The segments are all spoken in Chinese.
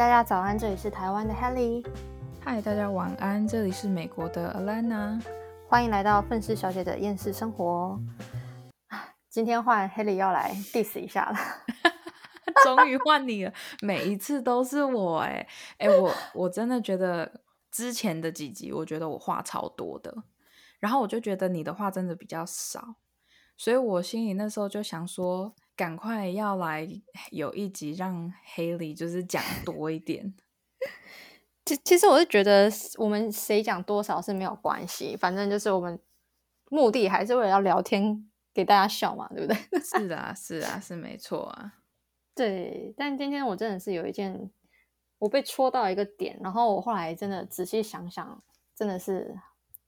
大家早安，这里是台湾的 Helly。嗨，大家晚安，这里是美国的 Alana。欢迎来到愤世小姐的厌世生活。今天换 Helly 要来 diss 一下了，终于换你了，每一次都是我哎哎，我我真的觉得之前的几集，我觉得我话超多的，然后我就觉得你的话真的比较少，所以我心里那时候就想说。赶快要来有一集让黑里就是讲多一点。其其实我是觉得我们谁讲多少是没有关系，反正就是我们目的还是为了要聊天给大家笑嘛，对不对？是啊，是啊，是没错啊。对，但今天我真的是有一件我被戳到一个点，然后我后来真的仔细想想，真的是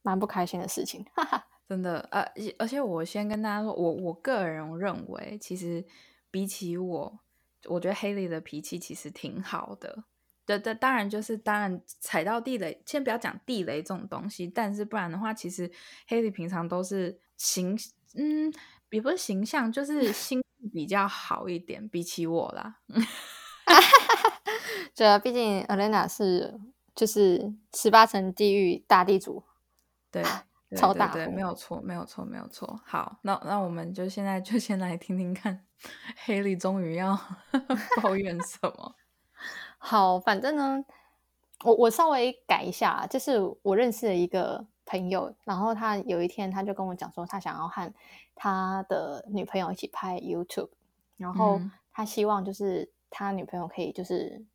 蛮不开心的事情，哈哈。真的，呃，而且我先跟大家说，我我个人认为，其实比起我，我觉得黑莉的脾气其实挺好的。对对，当然就是当然踩到地雷，先不要讲地雷这种东西，但是不然的话，其实黑莉平常都是形，嗯，也不是形象，就是心比较好一点，比起我啦。对啊，毕竟 Elena 是就是十八层地狱大地主，对。超大，对，没有错，没有错，没有错。好，那那我们就现在就先来听听看，黑莉终于要 抱怨什么？好，反正呢，我我稍微改一下，就是我认识的一个朋友，然后他有一天他就跟我讲说，他想要和他的女朋友一起拍 YouTube，然后他希望就是他女朋友可以就是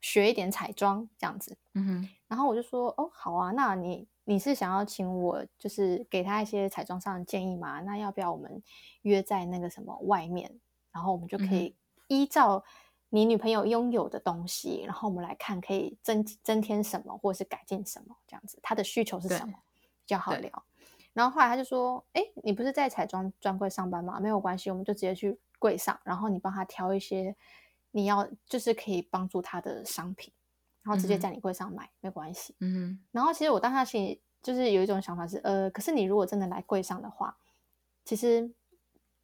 学一点彩妆这样子。嗯哼，然后我就说，哦，好啊，那你。你是想要请我，就是给他一些彩妆上的建议吗？那要不要我们约在那个什么外面，然后我们就可以依照你女朋友拥有的东西，然后我们来看可以增增添什么，或者是改进什么，这样子，他的需求是什么比较好聊。然后后来他就说：“哎，你不是在彩妆专柜上班吗？没有关系，我们就直接去柜上，然后你帮他挑一些你要，就是可以帮助他的商品。”然后直接在你柜上买没关系，嗯，然后其实我当下心里就是有一种想法是，呃，可是你如果真的来柜上的话，其实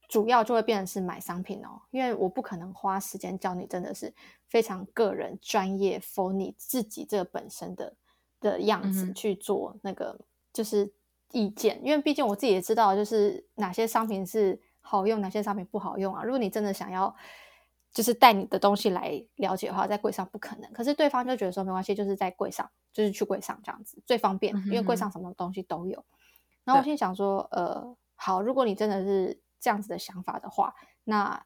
主要就会变成是买商品哦，因为我不可能花时间教你真的是非常个人专业 for 你自己这个本身的的样子去做那个就是意见，因为毕竟我自己也知道就是哪些商品是好用，哪些商品不好用啊。如果你真的想要。就是带你的东西来了解的话，在柜上不可能。可是对方就觉得说没关系，就是在柜上，就是去柜上这样子最方便，因为柜上什么东西都有。然后我心想说，呃，好，如果你真的是这样子的想法的话，那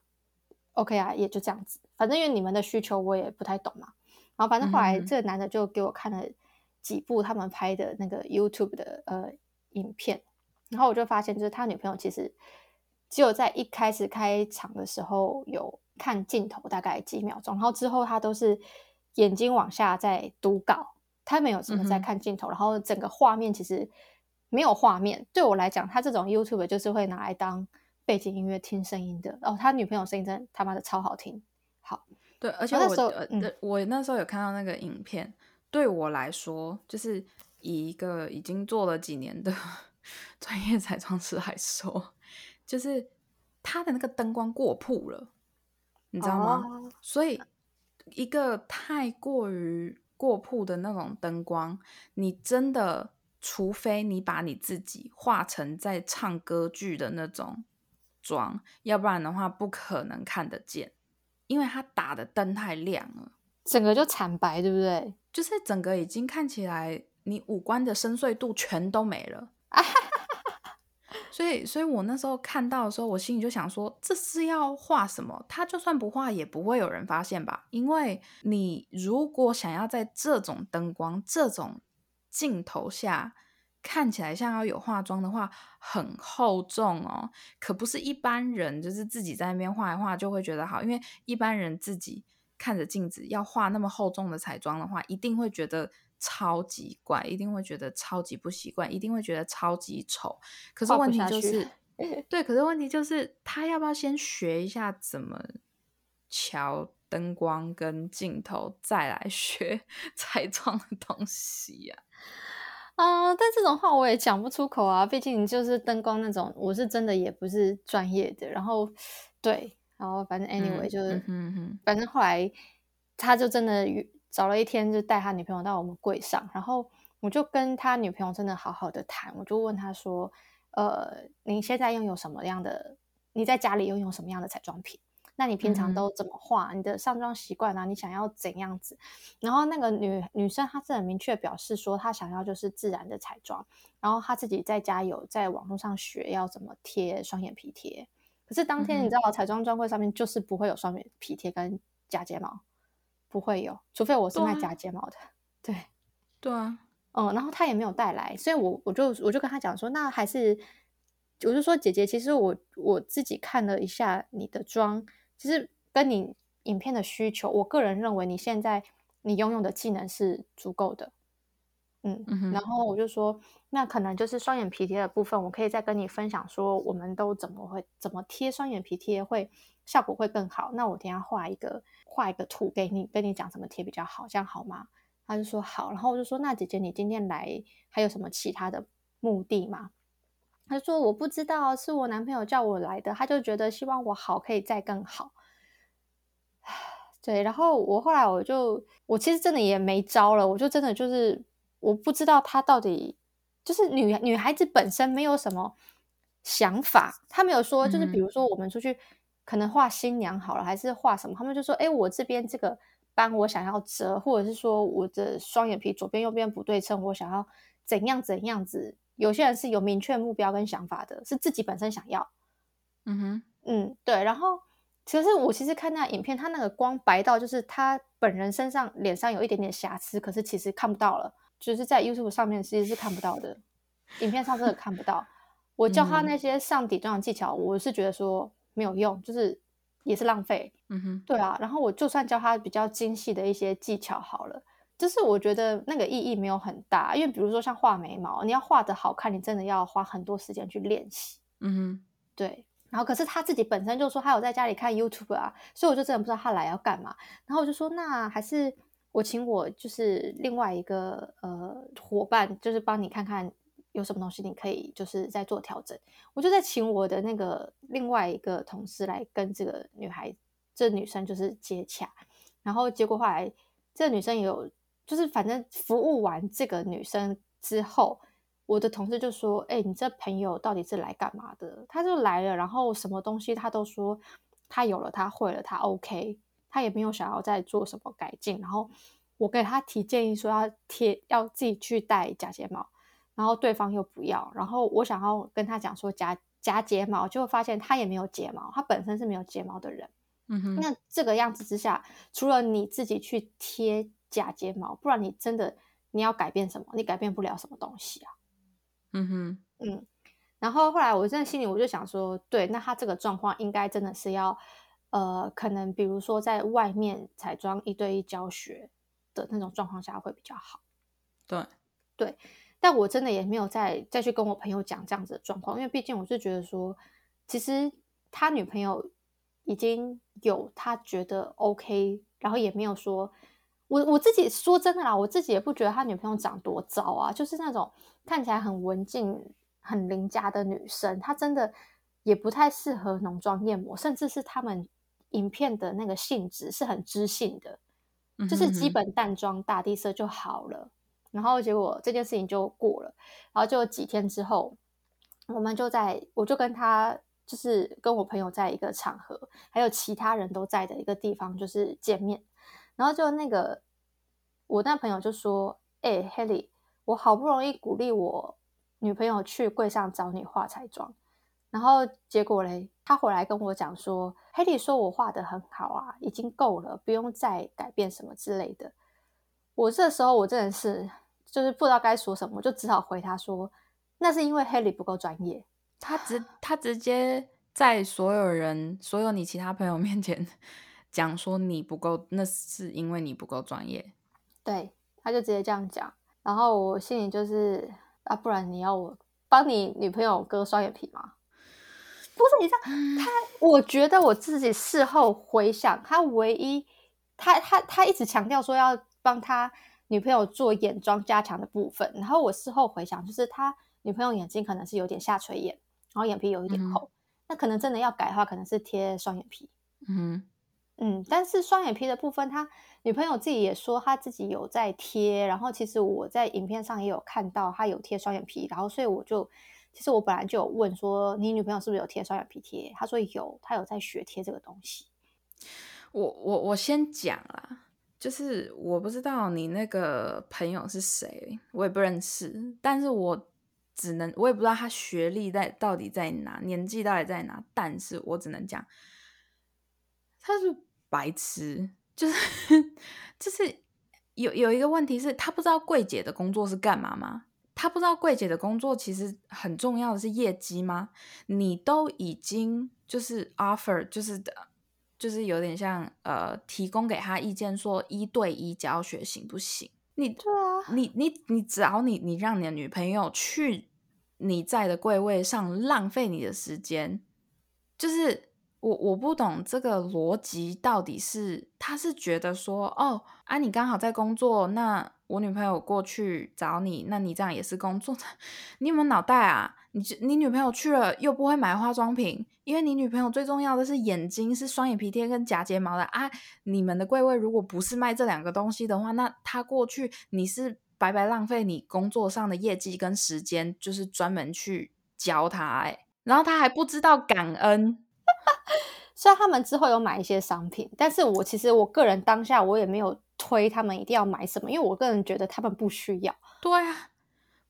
OK 啊，也就这样子。反正因为你们的需求我也不太懂嘛。然后反正后来这个男的就给我看了几部他们拍的那个 YouTube 的呃影片，然后我就发现，就是他女朋友其实只有在一开始开场的时候有。看镜头大概几秒钟，然后之后他都是眼睛往下在读稿，他没有什么在看镜头，然后整个画面其实没有画面。对我来讲，他这种 YouTube 就是会拿来当背景音乐听声音的。哦，他女朋友声音真的他妈的超好听。好，对，而且我呃，我那时候有看到那个影片，对我来说，就是以一个已经做了几年的 专业彩妆师来说，就是他的那个灯光过曝了。你知道吗？所以一个太过于过曝的那种灯光，你真的除非你把你自己化成在唱歌剧的那种妆，要不然的话不可能看得见，因为它打的灯太亮了，整个就惨白，对不对？就是整个已经看起来你五官的深邃度全都没了。所以，所以我那时候看到的时候，我心里就想说，这是要画什么？他就算不画，也不会有人发现吧？因为你如果想要在这种灯光、这种镜头下看起来像要有化妆的话，很厚重哦，可不是一般人就是自己在那边画一画就会觉得好。因为一般人自己看着镜子要画那么厚重的彩妆的话，一定会觉得。超级怪，一定会觉得超级不习惯，一定会觉得超级丑。可是问题就是，对，可是问题就是，他要不要先学一下怎么调灯光跟镜头，再来学 彩妆的东西呀？啊，但这种话我也讲不出口啊，毕竟就是灯光那种，我是真的也不是专业的。然后，对，然后反正 anyway 就是，反正后来他就真的。找了一天就带他女朋友到我们柜上，然后我就跟他女朋友真的好好的谈，我就问他说：“呃，你现在拥有什么样的？你在家里拥有什么样的彩妆品？那你平常都怎么画？你的上妆习惯啊？你想要怎样子？”然后那个女女生她是很明确表示说，她想要就是自然的彩妆，然后她自己在家有在网络上学要怎么贴双眼皮贴。可是当天你知道彩妆专柜上面就是不会有双眼皮贴跟假睫毛。不会有，除非我是卖假睫毛的。对，对啊，嗯，然后他也没有带来，所以我我就我就跟他讲说，那还是，我就说姐姐，其实我我自己看了一下你的妆，其实跟你影片的需求，我个人认为你现在你拥有的技能是足够的。嗯，然后我就说，那可能就是双眼皮贴的部分，我可以再跟你分享说，我们都怎么会怎么贴双眼皮贴会效果会更好。那我等下画一个画一个图给你，跟你讲怎么贴比较好，这样好吗？他就说好，然后我就说，那姐姐你今天来还有什么其他的目的吗？他说我不知道，是我男朋友叫我来的，他就觉得希望我好可以再更好。对，然后我后来我就我其实真的也没招了，我就真的就是。我不知道他到底就是女女孩子本身没有什么想法，他没有说，就是比如说我们出去可能画新娘好了，还是画什么，他们就说，哎，我这边这个斑我想要遮，或者是说我的双眼皮左边右边不对称，我想要怎样怎样子。有些人是有明确目标跟想法的，是自己本身想要。嗯哼，嗯，对。然后其实我其实看那影片，他那个光白到就是他本人身上脸上有一点点瑕疵，可是其实看不到了。就是在 YouTube 上面其实是看不到的，影片上真的看不到。我教他那些上底妆的技巧，我是觉得说没有用，就是也是浪费。嗯哼，对啊。然后我就算教他比较精细的一些技巧好了，就是我觉得那个意义没有很大，因为比如说像画眉毛，你要画的好看，你真的要花很多时间去练习。嗯哼，对。然后可是他自己本身就说他有在家里看 YouTube 啊，所以我就真的不知道他来要干嘛。然后我就说那还是。我请我就是另外一个呃伙伴，就是帮你看看有什么东西你可以就是在做调整。我就在请我的那个另外一个同事来跟这个女孩，这女生就是接洽。然后结果后来这女生也有就是反正服务完这个女生之后，我的同事就说：“哎，你这朋友到底是来干嘛的？”他就来了，然后什么东西他都说他有了，他会了，他 OK。他也没有想要再做什么改进，然后我给他提建议说要贴，要自己去戴假睫毛，然后对方又不要，然后我想要跟他讲说假假睫毛，就会发现他也没有睫毛，他本身是没有睫毛的人。嗯哼，那这个样子之下，除了你自己去贴假睫毛，不然你真的你要改变什么？你改变不了什么东西啊。嗯哼，嗯，然后后来我真的心里我就想说，对，那他这个状况应该真的是要。呃，可能比如说在外面彩妆一对一教学的那种状况下会比较好。对对，但我真的也没有再再去跟我朋友讲这样子的状况，因为毕竟我是觉得说，其实他女朋友已经有他觉得 OK，然后也没有说，我我自己说真的啦，我自己也不觉得他女朋友长多糟啊，就是那种看起来很文静、很邻家的女生，她真的也不太适合浓妆艳抹，甚至是他们。影片的那个性质是很知性的，就是基本淡妆大地色就好了。然后结果这件事情就过了，然后就几天之后，我们就在我就跟他就是跟我朋友在一个场合，还有其他人都在的一个地方就是见面。然后就那个我那朋友就说：“哎，Helly，我好不容易鼓励我女朋友去柜上找你化彩妆。”然后结果嘞，他回来跟我讲说：“黑莉说我画的很好啊，已经够了，不用再改变什么之类的。”我这时候我真的是就是不知道该说什么，我就只好回他说：“那是因为黑莉不够专业。”他直他直接在所有人、所有你其他朋友面前讲说你不够，那是因为你不够专业。对，他就直接这样讲。然后我心里就是啊，不然你要我帮你女朋友割双眼皮吗？不是你知道他，我觉得我自己事后回想，他唯一他他他一直强调说要帮他女朋友做眼妆加强的部分，然后我事后回想，就是他女朋友眼睛可能是有点下垂眼，然后眼皮有一点厚，那可能真的要改的话，可能是贴双眼皮。嗯嗯，但是双眼皮的部分，他女朋友自己也说他自己有在贴，然后其实我在影片上也有看到他有贴双眼皮，然后所以我就其实我本来就有问说你女朋友是不是有贴双眼皮贴，他说有，他有在学贴这个东西。我我我先讲啦，就是我不知道你那个朋友是谁，我也不认识，但是我只能我也不知道他学历在到底在哪，年纪到底在哪，但是我只能讲他是。白痴，就是 就是有有一个问题是，他不知道柜姐的工作是干嘛吗？他不知道柜姐的工作其实很重要的是业绩吗？你都已经就是 offer，就是的，就是有点像呃，提供给他意见说一对一教学行不行？你对啊，你你你只要你你让你的女朋友去你在的柜位上浪费你的时间，就是。我我不懂这个逻辑到底是，他是觉得说，哦啊，你刚好在工作，那我女朋友过去找你，那你这样也是工作，你有没有脑袋啊？你你女朋友去了又不会买化妆品，因为你女朋友最重要的是眼睛，是双眼皮贴跟假睫毛的啊。你们的柜位如果不是卖这两个东西的话，那他过去你是白白浪费你工作上的业绩跟时间，就是专门去教他哎，然后他还不知道感恩。虽然他们之后有买一些商品，但是我其实我个人当下我也没有推他们一定要买什么，因为我个人觉得他们不需要。对啊，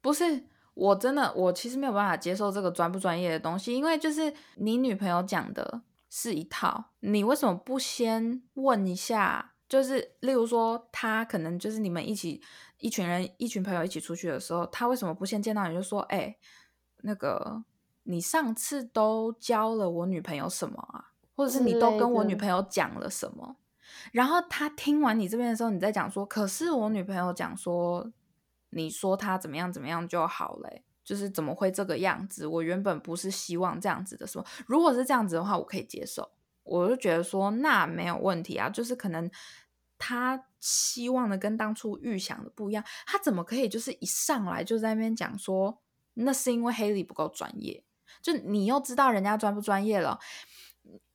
不是我真的我其实没有办法接受这个专不专业的东西，因为就是你女朋友讲的是一套，你为什么不先问一下？就是例如说，他可能就是你们一起一群人一群朋友一起出去的时候，他为什么不先见到你就说，哎，那个。你上次都教了我女朋友什么啊？或者是你都跟我女朋友讲了什么？然后他听完你这边的时候，你再讲说，可是我女朋友讲说，你说她怎么样怎么样就好嘞，就是怎么会这个样子？我原本不是希望这样子的，说如果是这样子的话，我可以接受。我就觉得说，那没有问题啊，就是可能他希望的跟当初预想的不一样，他怎么可以就是一上来就在那边讲说，那是因为黑莉不够专业。就你又知道人家专不专业了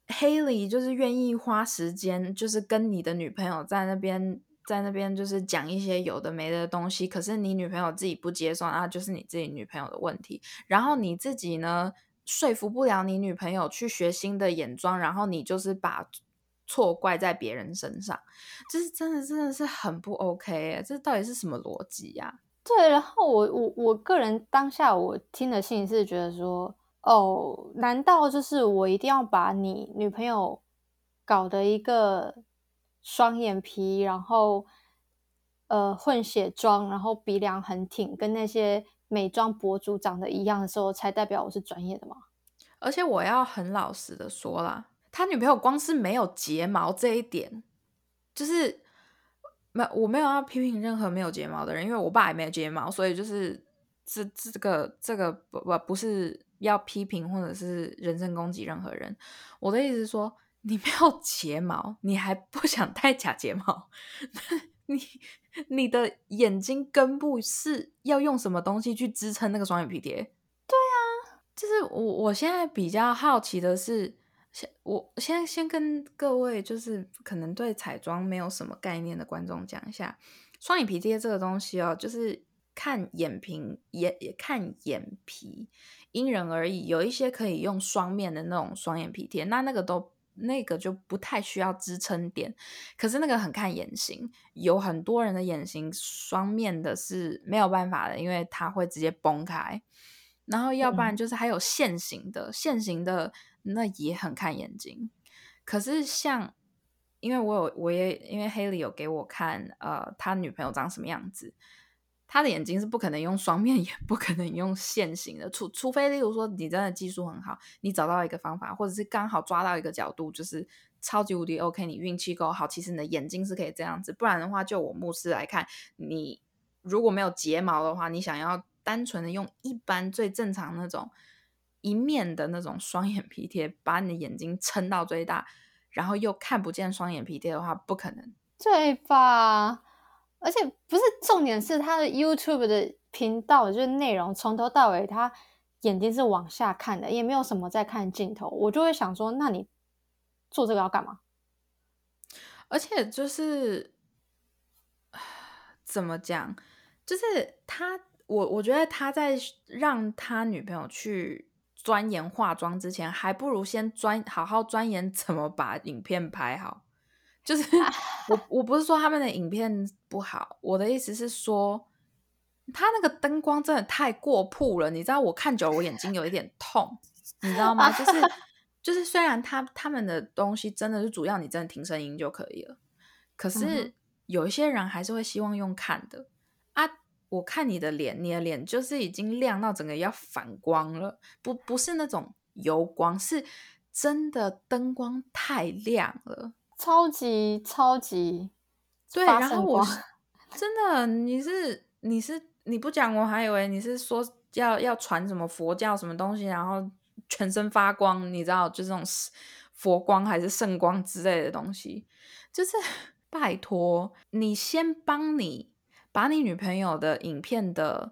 ，Haley 就是愿意花时间，就是跟你的女朋友在那边，在那边就是讲一些有的没的东西。可是你女朋友自己不接受，那就是你自己女朋友的问题。然后你自己呢，说服不了你女朋友去学新的眼妆，然后你就是把错怪在别人身上，就是真的真的是很不 OK 这到底是什么逻辑呀？对，然后我我我个人当下我听的信是觉得说。哦，难道就是我一定要把你女朋友搞的一个双眼皮，然后呃混血妆，然后鼻梁很挺，跟那些美妆博主长得一样的时候，才代表我是专业的吗？而且我要很老实的说啦，他女朋友光是没有睫毛这一点，就是没我没有要批评任何没有睫毛的人，因为我爸也没有睫毛，所以就是这这个这个不不不是。要批评或者是人身攻击任何人，我的意思是说，你没有睫毛，你还不想戴假睫毛？你你的眼睛根部是要用什么东西去支撑那个双眼皮贴？对啊，就是我我现在比较好奇的是，先我现在先跟各位就是可能对彩妆没有什么概念的观众讲一下，双眼皮贴这个东西哦，就是看眼皮眼看眼皮。因人而异，有一些可以用双面的那种双眼皮贴，那那个都那个就不太需要支撑点。可是那个很看眼型，有很多人的眼型双面的是没有办法的，因为它会直接崩开。然后要不然就是还有线型的，线型的那也很看眼睛。可是像，因为我有我也因为黑里有给我看，呃，他女朋友长什么样子。他的眼睛是不可能用双面，也不可能用线型的，除除非例如说你真的技术很好，你找到一个方法，或者是刚好抓到一个角度，就是超级无敌 OK，你运气够好，其实你的眼睛是可以这样子。不然的话，就我目视来看，你如果没有睫毛的话，你想要单纯的用一般最正常那种一面的那种双眼皮贴，把你的眼睛撑到最大，然后又看不见双眼皮贴的话，不可能，对吧？而且不是重点是他的 YouTube 的频道，就是内容从头到尾，他眼睛是往下看的，也没有什么在看镜头。我就会想说，那你做这个要干嘛？而且就是怎么讲，就是他，我我觉得他在让他女朋友去钻研化妆之前，还不如先钻好好钻研怎么把影片拍好。就是我我不是说他们的影片不好，我的意思是说，他那个灯光真的太过曝了，你知道，我看久了我眼睛有一点痛，你知道吗？就是 就是虽然他他们的东西真的是主要你真的听声音就可以了，可是有一些人还是会希望用看的啊。我看你的脸，你的脸就是已经亮到整个要反光了，不不是那种油光，是真的灯光太亮了。超级超级，对，然后我真的，你是你是你不讲，我还以为你是说要要传什么佛教什么东西，然后全身发光，你知道，就这种佛光还是圣光之类的东西，就是拜托你先帮你把你女朋友的影片的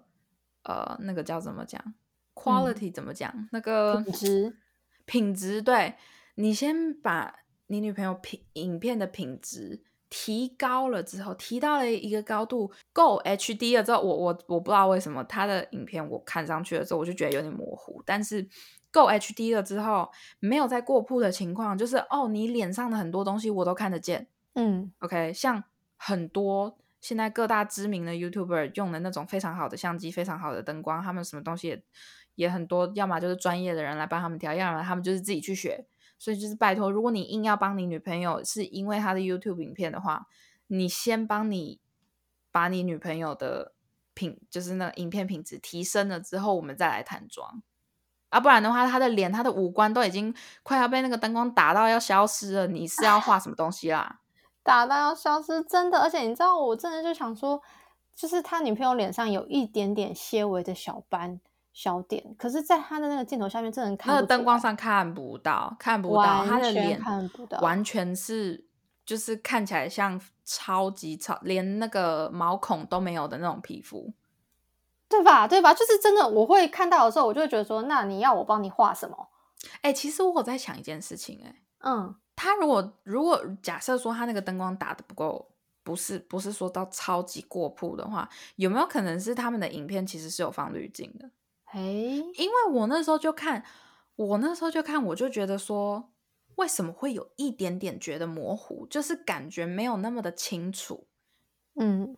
呃那个叫怎么讲，quality 怎么讲，那个品质品质，对你先把。你女朋友品影片的品质提高了之后，提到了一个高度，够 HD 了之后，我我我不知道为什么他的影片我看上去了之后，我就觉得有点模糊。但是够 HD 了之后，没有在过曝的情况，就是哦，你脸上的很多东西我都看得见。嗯，OK，像很多现在各大知名的 YouTuber 用的那种非常好的相机，非常好的灯光，他们什么东西也也很多，要么就是专业的人来帮他们调，要么他们就是自己去学。所以就是拜托，如果你硬要帮你女朋友，是因为她的 YouTube 影片的话，你先帮你把你女朋友的品，就是那影片品质提升了之后，我们再来谈妆啊，不然的话，她的脸、她的五官都已经快要被那个灯光打到要消失了，你是要画什么东西啦？打到要消失，真的，而且你知道，我真的就想说，就是他女朋友脸上有一点点些微的小斑。小点，可是，在他的那个镜头下面，真的看那个灯光上看不到，看不到他的脸，看不到，完全是就是看起来像超级超，连那个毛孔都没有的那种皮肤，对吧？对吧？就是真的，我会看到的时候，我就会觉得说，那你要我帮你画什么？哎，其实我在想一件事情，哎，嗯，他如果如果假设说他那个灯光打的不够，不是不是说到超级过曝的话，有没有可能是他们的影片其实是有放滤镜的？哎，因为我那时候就看，我那时候就看，我就觉得说，为什么会有一点点觉得模糊，就是感觉没有那么的清楚。嗯，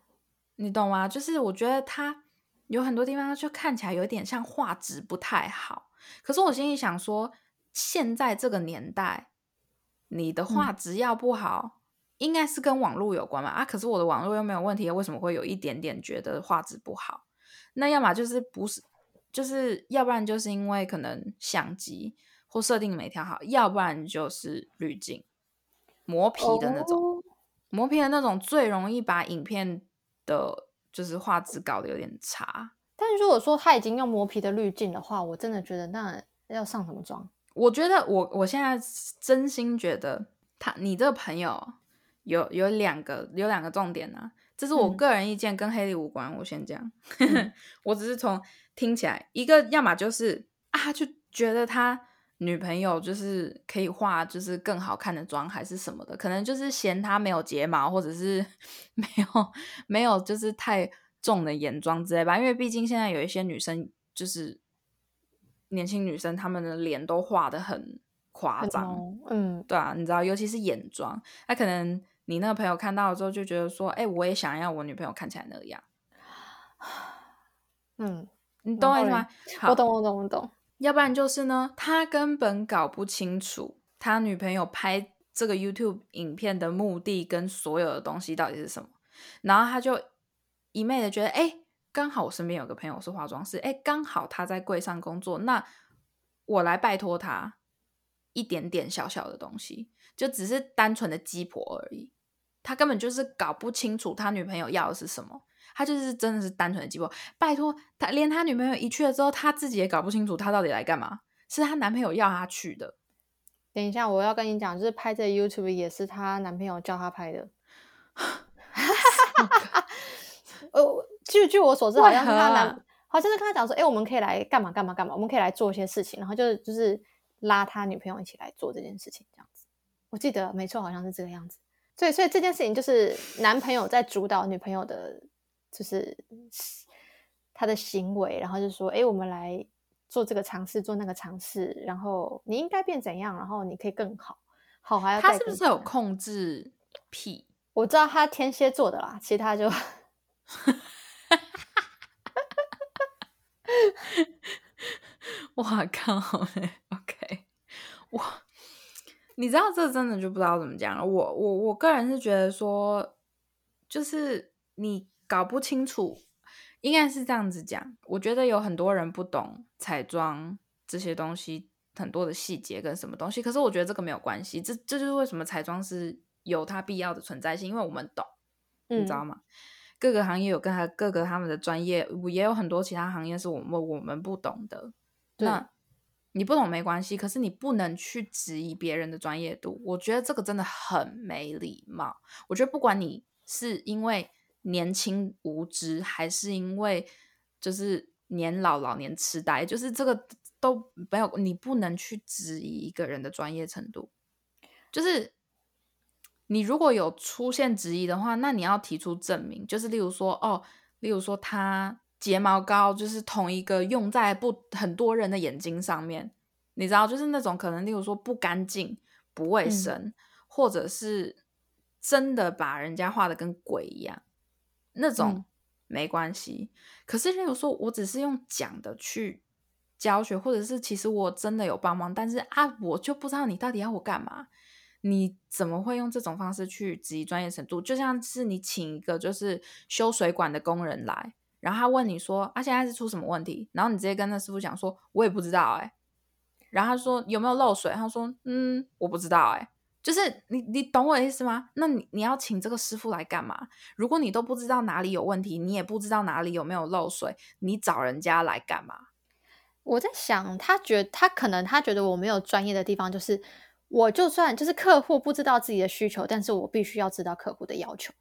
你懂吗？就是我觉得它有很多地方就看起来有点像画质不太好。可是我心里想说，现在这个年代，你的画质要不好，应该是跟网络有关嘛？啊，可是我的网络又没有问题，为什么会有一点点觉得画质不好？那要么就是不是？就是要不然就是因为可能相机或设定没调好，要不然就是滤镜磨皮的那种，磨皮的那种最容易把影片的就是画质搞得有点差。但如果说他已经用磨皮的滤镜的话，我真的觉得那要上什么妆？我觉得我我现在真心觉得他你这个朋友有有两个有两个重点呢，这是我个人意见，跟黑莉无关。我先讲，我只是从。听起来，一个要么就是啊，就觉得他女朋友就是可以化就是更好看的妆，还是什么的，可能就是嫌他没有睫毛，或者是 没有没有就是太重的眼妆之类吧。因为毕竟现在有一些女生就是年轻女生，她们的脸都画的很夸张，嗯，对啊，你知道，尤其是眼妆，她可能你那个朋友看到了之后就觉得说，哎，我也想要我女朋友看起来那样，嗯。你懂我意思吗？我懂，我懂，我懂。要不然就是呢，他根本搞不清楚他女朋友拍这个 YouTube 影片的目的跟所有的东西到底是什么，然后他就一昧的觉得，哎，刚好我身边有个朋友是化妆师，哎，刚好他在柜上工作，那我来拜托他一点点小小的东西，就只是单纯的鸡婆而已。他根本就是搞不清楚他女朋友要的是什么。他就是真的是单纯的寂寞，拜托他，连他女朋友一去了之后，他自己也搞不清楚他到底来干嘛。是他男朋友要他去的。等一下，我要跟你讲，就是拍这 YouTube 也是他男朋友叫他拍的。呃，据据我所知，好像是他男，好像是跟他讲说，哎，我们可以来干嘛干嘛干嘛，我们可以来做一些事情，然后就是就是拉他女朋友一起来做这件事情，这样子。我记得没错，好像是这个样子。所以所以这件事情就是男朋友在主导女朋友的，就是他的行为，然后就说：“哎，我们来做这个尝试，做那个尝试，然后你应该变怎样，然后你可以更好，好还要他是不是有控制癖？我知道他天蝎座的啦，其他就。哇靠！OK，哇，你知道这真的就不知道怎么讲了。我我我个人是觉得说，就是你搞不清楚，应该是这样子讲。我觉得有很多人不懂彩妆这些东西，很多的细节跟什么东西。可是我觉得这个没有关系，这这就是为什么彩妆是有它必要的存在性，因为我们懂，你知道吗？各个行业有跟他各个他们的专业，也有很多其他行业是我们我们不懂的。那你不懂没关系，可是你不能去质疑别人的专业度。我觉得这个真的很没礼貌。我觉得不管你是因为年轻无知，还是因为就是年老老年痴呆，就是这个都没有，你不能去质疑一个人的专业程度。就是你如果有出现质疑的话，那你要提出证明，就是例如说哦，例如说他。睫毛膏就是同一个用在不很多人的眼睛上面，你知道，就是那种可能，例如说不干净、不卫生，或者是真的把人家画的跟鬼一样，那种没关系。可是，例如说我只是用讲的去教学，或者是其实我真的有帮忙，但是啊，我就不知道你到底要我干嘛？你怎么会用这种方式去质疑专业程度？就像是你请一个就是修水管的工人来。然后他问你说：“啊，现在是出什么问题？”然后你直接跟那师傅讲说：“我也不知道哎。”然后他说：“有没有漏水？”他说：“嗯，我不知道哎。”就是你，你懂我的意思吗？那你你要请这个师傅来干嘛？如果你都不知道哪里有问题，你也不知道哪里有没有漏水，你找人家来干嘛？我在想，他觉他可能他觉得我没有专业的地方，就是我就算就是客户不知道自己的需求，但是我必须要知道客户的要求。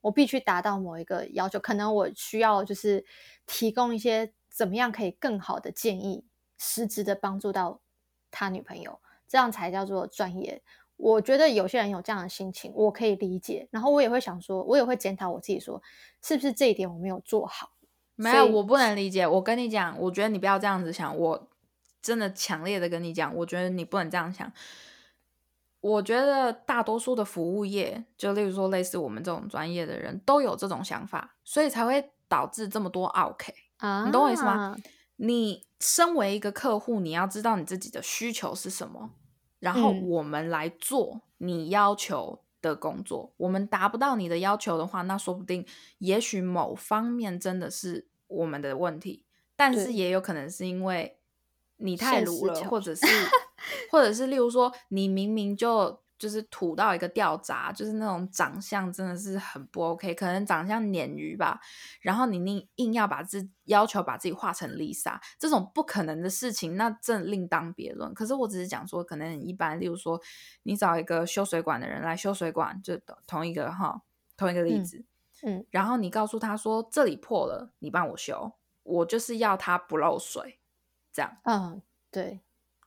我必须达到某一个要求，可能我需要就是提供一些怎么样可以更好的建议，实质的帮助到他女朋友，这样才叫做专业。我觉得有些人有这样的心情，我可以理解。然后我也会想说，我也会检讨我自己，说是不是这一点我没有做好？没有，我不能理解。我跟你讲，我觉得你不要这样子想。我真的强烈的跟你讲，我觉得你不能这样想。我觉得大多数的服务业，就例如说类似我们这种专业的人，都有这种想法，所以才会导致这么多 OK 啊。你懂我意思吗？你身为一个客户，你要知道你自己的需求是什么，然后我们来做你要求的工作。我们达不到你的要求的话，那说不定也许某方面真的是我们的问题，但是也有可能是因为你太鲁了，或者是。或者是例如说，你明明就就是土到一个掉渣，就是那种长相真的是很不 OK，可能长相鲶鱼吧。然后你硬硬要把自要求把自己画成 Lisa，这种不可能的事情，那正另当别论。可是我只是讲说，可能一般，例如说，你找一个修水管的人来修水管，就同一个哈，同一个例子，嗯，然后你告诉他说这里破了，你帮我修，我就是要它不漏水，这样，嗯，对。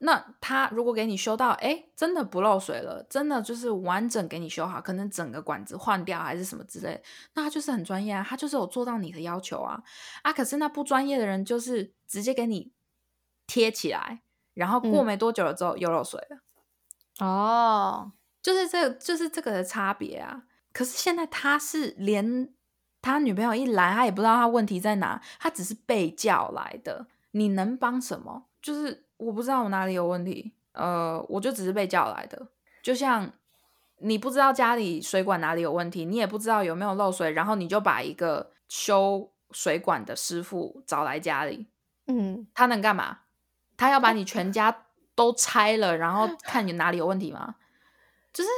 那他如果给你修到，哎，真的不漏水了，真的就是完整给你修好，可能整个管子换掉还是什么之类，那他就是很专业啊，他就是有做到你的要求啊，啊，可是那不专业的人就是直接给你贴起来，然后过没多久了之后又漏水了，哦，就是这就是这个的差别啊。可是现在他是连他女朋友一来，他也不知道他问题在哪，他只是被叫来的，你能帮什么？就是。我不知道我哪里有问题，呃，我就只是被叫来的。就像你不知道家里水管哪里有问题，你也不知道有没有漏水，然后你就把一个修水管的师傅找来家里，嗯，他能干嘛？他要把你全家都拆了，然后看你哪里有问题吗？就是，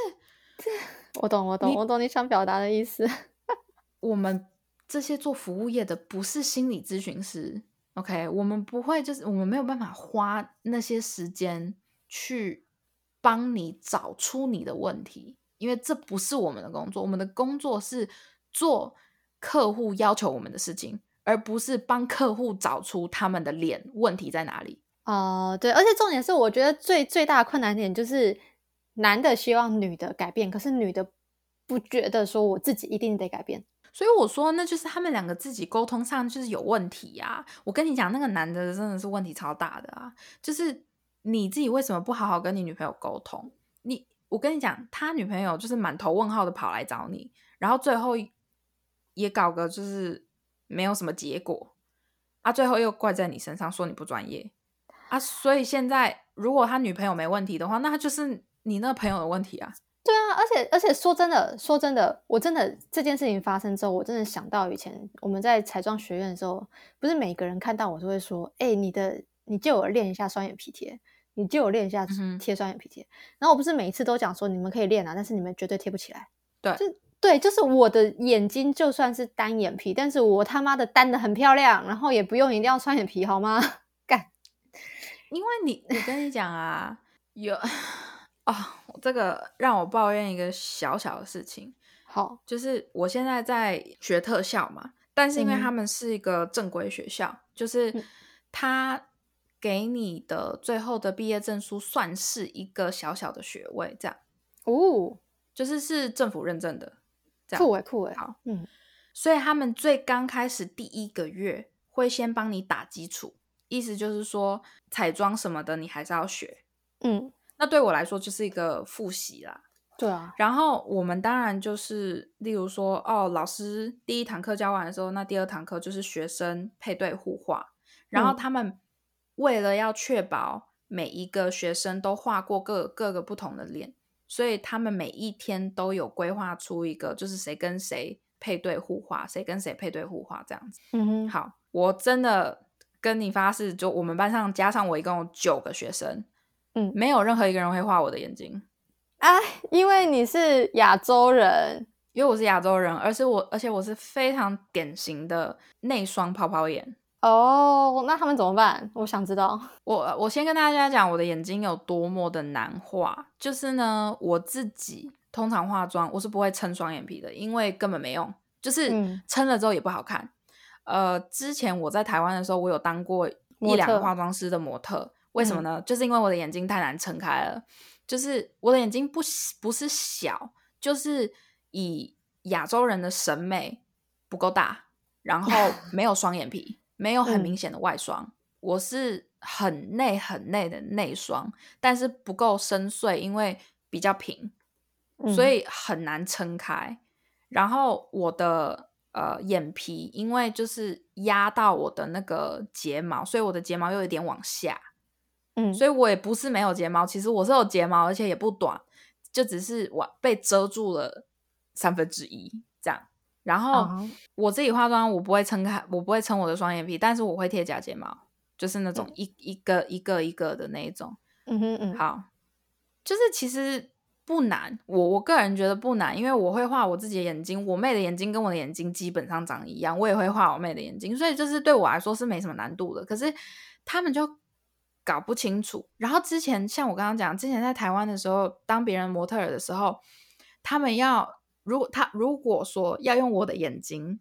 我懂，我懂，我懂你想表达的意思。我们这些做服务业的不是心理咨询师。OK，我们不会，就是我们没有办法花那些时间去帮你找出你的问题，因为这不是我们的工作。我们的工作是做客户要求我们的事情，而不是帮客户找出他们的脸问题在哪里。哦，对，而且重点是，我觉得最最大的困难点就是男的希望女的改变，可是女的不觉得说我自己一定得改变。所以我说，那就是他们两个自己沟通上就是有问题呀。我跟你讲，那个男的真的是问题超大的啊！就是你自己为什么不好好跟你女朋友沟通？你，我跟你讲，他女朋友就是满头问号的跑来找你，然后最后也搞个就是没有什么结果啊，最后又怪在你身上，说你不专业啊。所以现在如果他女朋友没问题的话，那他就是你那朋友的问题啊。对啊，而且而且说真的，说真的，我真的这件事情发生之后，我真的想到以前我们在彩妆学院的时候，不是每个人看到我都会说：“哎，你的你借我练一下双眼皮贴，你借我练一下贴双眼皮贴。”然后我不是每一次都讲说你们可以练啊，但是你们绝对贴不起来。对，就对，就是我的眼睛就算是单眼皮，但是我他妈的单的很漂亮，然后也不用一定要双眼皮，好吗？干，因为你我跟你讲啊，有。哦，这个让我抱怨一个小小的事情。好，就是我现在在学特效嘛，但是因为他们是一个正规学校，就是他给你的最后的毕业证书算是一个小小的学位，这样哦，就是是政府认证的，这样酷哎酷哎，好，嗯，所以他们最刚开始第一个月会先帮你打基础，意思就是说彩妆什么的你还是要学，嗯。那对我来说就是一个复习啦，对啊。然后我们当然就是，例如说，哦，老师第一堂课教完的时候，那第二堂课就是学生配对互画。然后他们为了要确保每一个学生都画过各各个不同的脸，所以他们每一天都有规划出一个，就是谁跟谁配对互画，谁跟谁配对互画这样子。嗯哼。好，我真的跟你发誓，就我们班上加上我一共有九个学生。嗯，没有任何一个人会画我的眼睛啊，因为你是亚洲人，因为我是亚洲人，而且我而且我是非常典型的内双泡泡眼哦。那他们怎么办？我想知道。我我先跟大家讲我的眼睛有多么的难画，就是呢，我自己通常化妆我是不会撑双眼皮的，因为根本没用，就是撑了之后也不好看。呃，之前我在台湾的时候，我有当过一两个化妆师的模特。为什么呢？就是因为我的眼睛太难撑开了，就是我的眼睛不不是小，就是以亚洲人的审美不够大，然后 没有双眼皮，没有很明显的外双，我是很内很内的内双，但是不够深邃，因为比较平，所以很难撑开。然后我的呃眼皮，因为就是压到我的那个睫毛，所以我的睫毛又有点往下。嗯，所以我也不是没有睫毛，其实我是有睫毛，而且也不短，就只是我被遮住了三分之一这样。然后我自己化妆，我不会撑开，我不会撑我的双眼皮，但是我会贴假睫毛，就是那种一一个一个一个的那一种。嗯哼嗯，好，就是其实不难，我我个人觉得不难，因为我会画我自己的眼睛，我妹的眼睛跟我的眼睛基本上长一样，我也会画我妹的眼睛，所以就是对我来说是没什么难度的。可是他们就。搞不清楚。然后之前像我刚刚讲，之前在台湾的时候，当别人模特儿的时候，他们要如果他如果说要用我的眼睛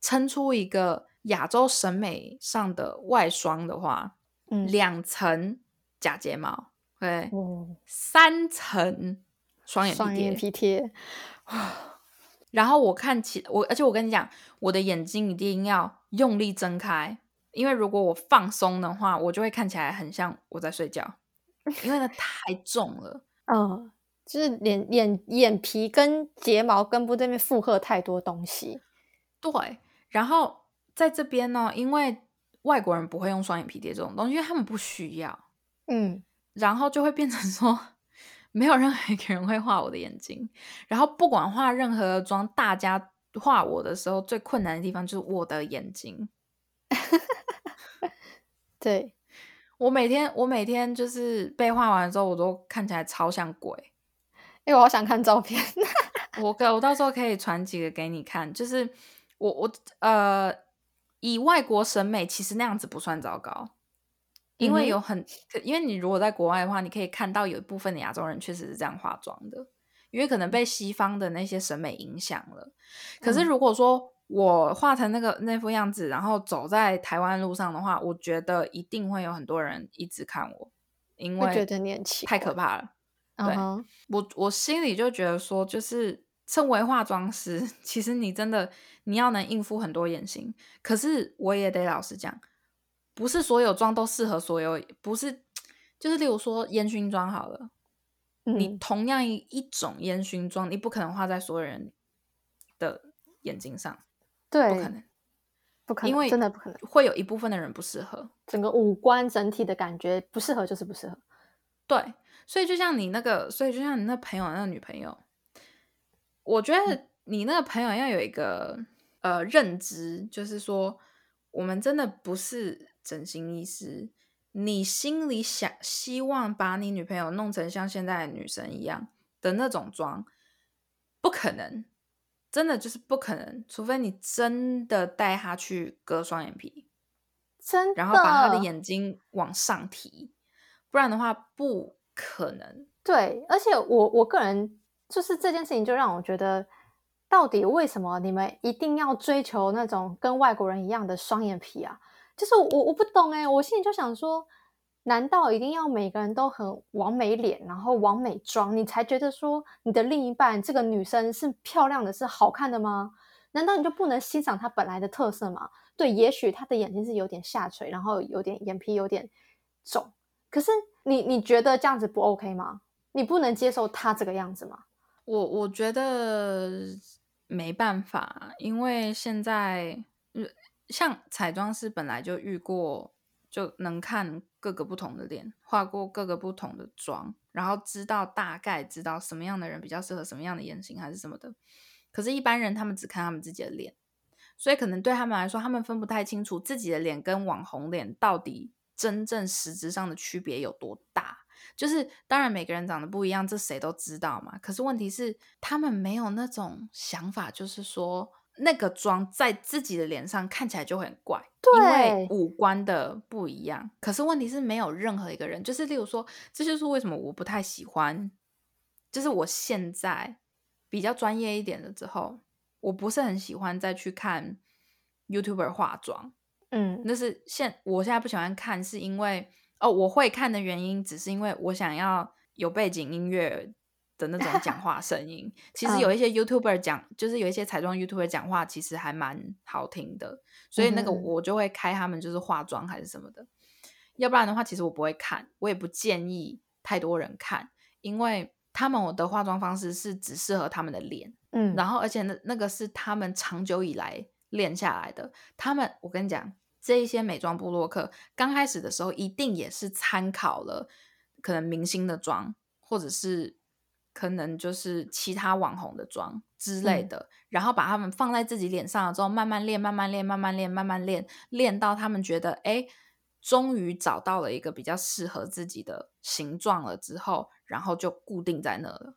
撑出一个亚洲审美上的外双的话，嗯，两层假睫毛，对，三层双眼皮贴，然后我看起我，而且我跟你讲，我的眼睛一定要用力睁开。因为如果我放松的话，我就会看起来很像我在睡觉，因为它太重了。嗯，就是脸眼眼皮跟睫毛根部这边负荷太多东西。对，然后在这边呢，因为外国人不会用双眼皮贴这种东西，因为他们不需要。嗯，然后就会变成说，没有任何一个人会画我的眼睛。然后不管化任何妆，大家画我的时候最困难的地方就是我的眼睛。对，我每天我每天就是被画完之后，我都看起来超像鬼。哎，我好想看照片，我可我到时候可以传几个给你看。就是我我呃，以外国审美，其实那样子不算糟糕，因为有很，因为你如果在国外的话，你可以看到有一部分的亚洲人确实是这样化妆的，因为可能被西方的那些审美影响了。可是如果说，我画成那个那副样子，然后走在台湾路上的话，我觉得一定会有很多人一直看我，因为太可怕了。对，我我心里就觉得说，就是身为化妆师，其实你真的你要能应付很多眼型。可是我也得老实讲，不是所有妆都适合所有，不是就是例如说烟熏妆好了，你同样一一种烟熏妆，你不可能画在所有人的眼睛上，对，不可能，不可能，因为真的不可能，会有一部分的人不适合，整个五官整体的感觉不适合就是不适合。对，所以就像你那个，所以就像你那朋友那个女朋友。我觉得你那个朋友要有一个呃认知，就是说，我们真的不是整形医师。你心里想希望把你女朋友弄成像现在的女生一样的那种妆，不可能，真的就是不可能。除非你真的带他去割双眼皮，真，然后把他的眼睛往上提，不然的话不可能。对，而且我我个人。就是这件事情，就让我觉得，到底为什么你们一定要追求那种跟外国人一样的双眼皮啊？就是我我不懂哎，我心里就想说，难道一定要每个人都很完美脸，然后完美妆，你才觉得说你的另一半这个女生是漂亮的，是好看的吗？难道你就不能欣赏她本来的特色吗？对，也许她的眼睛是有点下垂，然后有点眼皮有点肿，可是你你觉得这样子不 OK 吗？你不能接受她这个样子吗？我我觉得没办法，因为现在像彩妆师本来就遇过，就能看各个不同的脸，画过各个不同的妆，然后知道大概知道什么样的人比较适合什么样的眼型还是什么的。可是，一般人他们只看他们自己的脸，所以可能对他们来说，他们分不太清楚自己的脸跟网红脸到底真正实质上的区别有多大。就是当然每个人长得不一样，这谁都知道嘛。可是问题是，他们没有那种想法，就是说那个妆在自己的脸上看起来就很怪，因为五官的不一样。可是问题是，没有任何一个人，就是例如说，这就是为什么我不太喜欢，就是我现在比较专业一点了之后，我不是很喜欢再去看 YouTuber 化妆。嗯，那是现我现在不喜欢看，是因为。哦，我会看的原因只是因为我想要有背景音乐的那种讲话声音。其实有一些 YouTuber 讲，就是有一些彩妆 YouTuber 讲话，其实还蛮好听的。所以那个我就会开他们就是化妆还是什么的。要不然的话，其实我不会看，我也不建议太多人看，因为他们我的化妆方式是只适合他们的脸。嗯，然后而且那那个是他们长久以来练下来的。他们，我跟你讲。这一些美妆部落客刚开始的时候，一定也是参考了可能明星的妆，或者是可能就是其他网红的妆之类的，然后把他们放在自己脸上了之后，慢慢练，慢慢练，慢慢练，慢慢练，练到他们觉得哎，终于找到了一个比较适合自己的形状了之后，然后就固定在那了。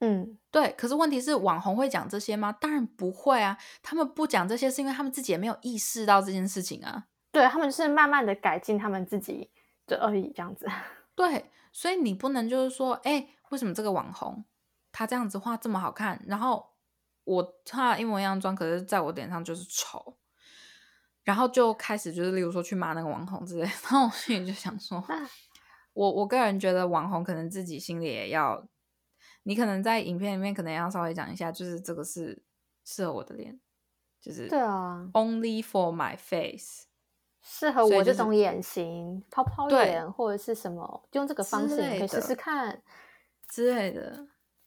嗯，对。可是问题是，网红会讲这些吗？当然不会啊。他们不讲这些，是因为他们自己也没有意识到这件事情啊。对他们是慢慢的改进他们自己的而已，这样子。对，所以你不能就是说，哎，为什么这个网红他这样子画这么好看，然后我画一模一样妆，可是在我脸上就是丑，然后就开始就是例如说去骂那个网红之类。然后我心里就想说，我我个人觉得网红可能自己心里也要。你可能在影片里面可能要稍微讲一下，就是这个是适合我的脸，就是对啊，only for my face，适合我这种眼型，泡泡脸或者是什么，用这个方式你可以试试看之类的。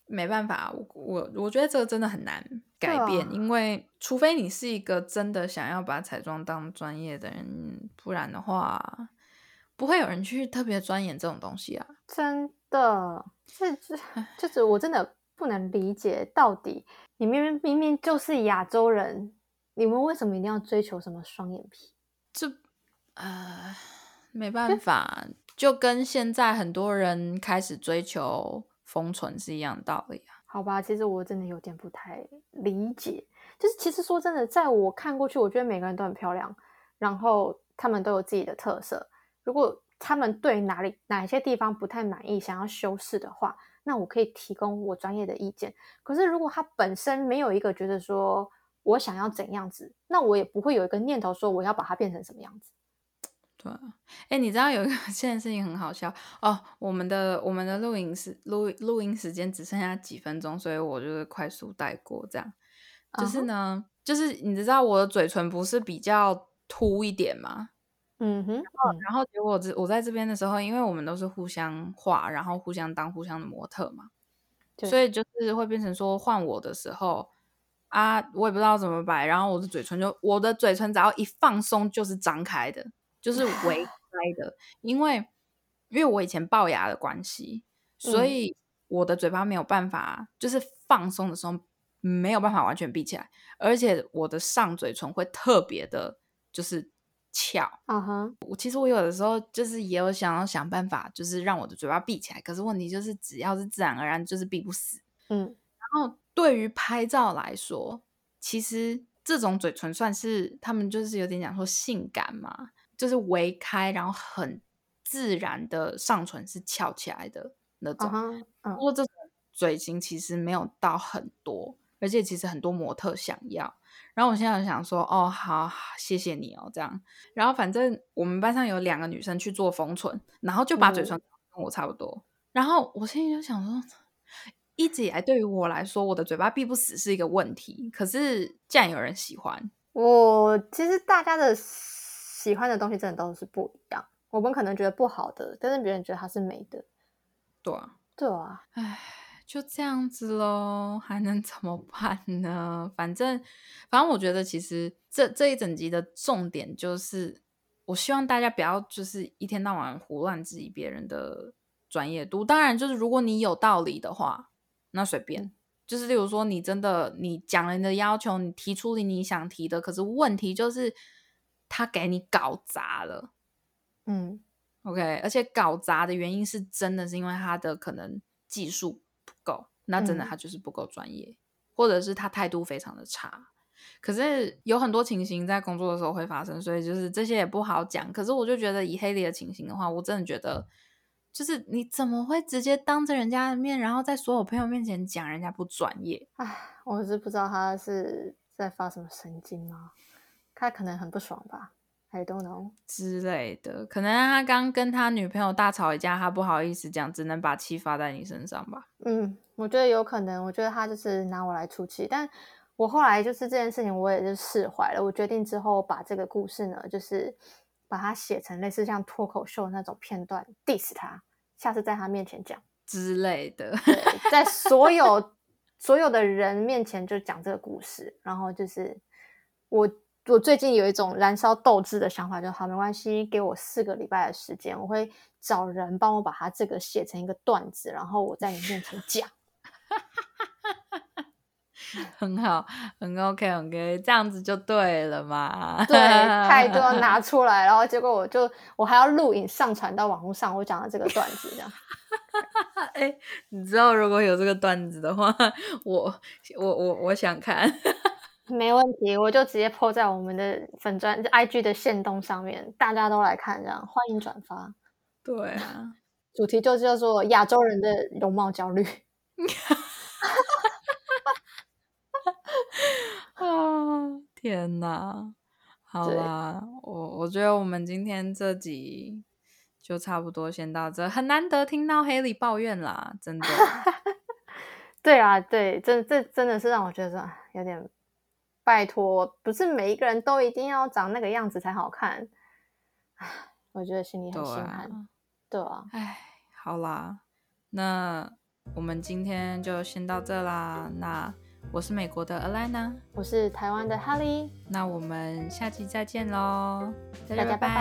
没办法，我我我觉得这个真的很难改变，因为除非你是一个真的想要把彩妆当专业的人，不然的话，不会有人去特别钻研这种东西啊，真的。是，是，就是我真的不能理解，到底你明明明明就是亚洲人，你们为什么一定要追求什么双眼皮？这，呃，没办法，就跟现在很多人开始追求封存是一样的道理啊。好吧，其实我真的有点不太理解。就是其实说真的，在我看过去，我觉得每个人都很漂亮，然后他们都有自己的特色。如果他们对哪里哪些地方不太满意，想要修饰的话，那我可以提供我专业的意见。可是如果他本身没有一个觉得说我想要怎样子，那我也不会有一个念头说我要把它变成什么样子。哎，你知道有一个 现在事情很好笑哦，我们的我们的录音时录录音时间只剩下几分钟，所以我就是快速带过这样。就是呢，就是你知道我的嘴唇不是比较凸一点吗？嗯哼，然后结果我我在这边的时候，因为我们都是互相画，然后互相当互相的模特嘛，所以就是会变成说换我的时候啊，我也不知道怎么摆，然后我的嘴唇就我的嘴唇只要一放松就是张开的。就是微开 的，因为因为我以前龅牙的关系，所以我的嘴巴没有办法，就是放松的时候没有办法完全闭起来，而且我的上嘴唇会特别的，就是翘。嗯哼，我其实我有的时候就是也有想要想办法，就是让我的嘴巴闭起来，可是问题就是只要是自然而然就是闭不死。嗯，然后对于拍照来说，其实这种嘴唇算是他们就是有点讲说性感嘛。就是微开，然后很自然的上唇是翘起来的那种。不过这种嘴型其实没有到很多，而且其实很多模特想要。然后我现在想说，哦，好，谢谢你哦，这样。然后反正我们班上有两个女生去做封唇，然后就把嘴唇跟我差不多。然后我现在就想说，一直以来对于我来说，我的嘴巴闭不死是一个问题。可是既然有人喜欢，我其实大家的。喜欢的东西真的都是不一样。我们可能觉得不好的，但是别人觉得它是美的。对啊，对啊，唉，就这样子喽，还能怎么办呢？反正，反正我觉得其实这这一整集的重点就是，我希望大家不要就是一天到晚胡乱质疑别人的专业度。当然，就是如果你有道理的话，那随便。就是例如说，你真的你讲了你的要求，你提出了你想提的，可是问题就是。他给你搞砸了，嗯，OK，而且搞砸的原因是真的是因为他的可能技术不够，那真的他就是不够专业，或者是他态度非常的差。可是有很多情形在工作的时候会发生，所以就是这些也不好讲。可是我就觉得以黑里的情形的话，我真的觉得就是你怎么会直接当着人家的面，然后在所有朋友面前讲人家不专业？唉，我是不知道他是在发什么神经吗？他可能很不爽吧，I don't know 之类的。可能他刚跟他女朋友大吵一架，他不好意思讲，只能把气发在你身上吧。嗯，我觉得有可能。我觉得他就是拿我来出气。但我后来就是这件事情，我也就释怀了。我决定之后把这个故事呢，就是把它写成类似像脱口秀那种片段，diss 他，下次在他面前讲之类的。对，在所有所有的人面前就讲这个故事，然后就是我。我最近有一种燃烧斗志的想法，就好没关系，给我四个礼拜的时间，我会找人帮我把它这个写成一个段子，然后我在你面前讲。很好，很 OK，很 OK，这样子就对了嘛。对，态度要拿 出来，然后结果我就我还要录影上传到网络上，我讲的这个段子这样。哎，你知道如果有这个段子的话，我我我我想看。没问题，我就直接 po 在我们的粉钻 IG 的线动上面，大家都来看，这样欢迎转发。对啊，主题就叫做亚洲人的容貌焦虑。啊，天哪！好啦，我我觉得我们今天这集就差不多先到这，很难得听到黑里抱怨啦，真的。对啊，对，这这真的是让我觉得有点。拜托，不是每一个人都一定要长那个样子才好看，我觉得心里很心寒。对啊，哎，好啦，那我们今天就先到这啦。那我是美国的 Alana，我是台湾的哈利。那我们下期再见喽，大家拜拜。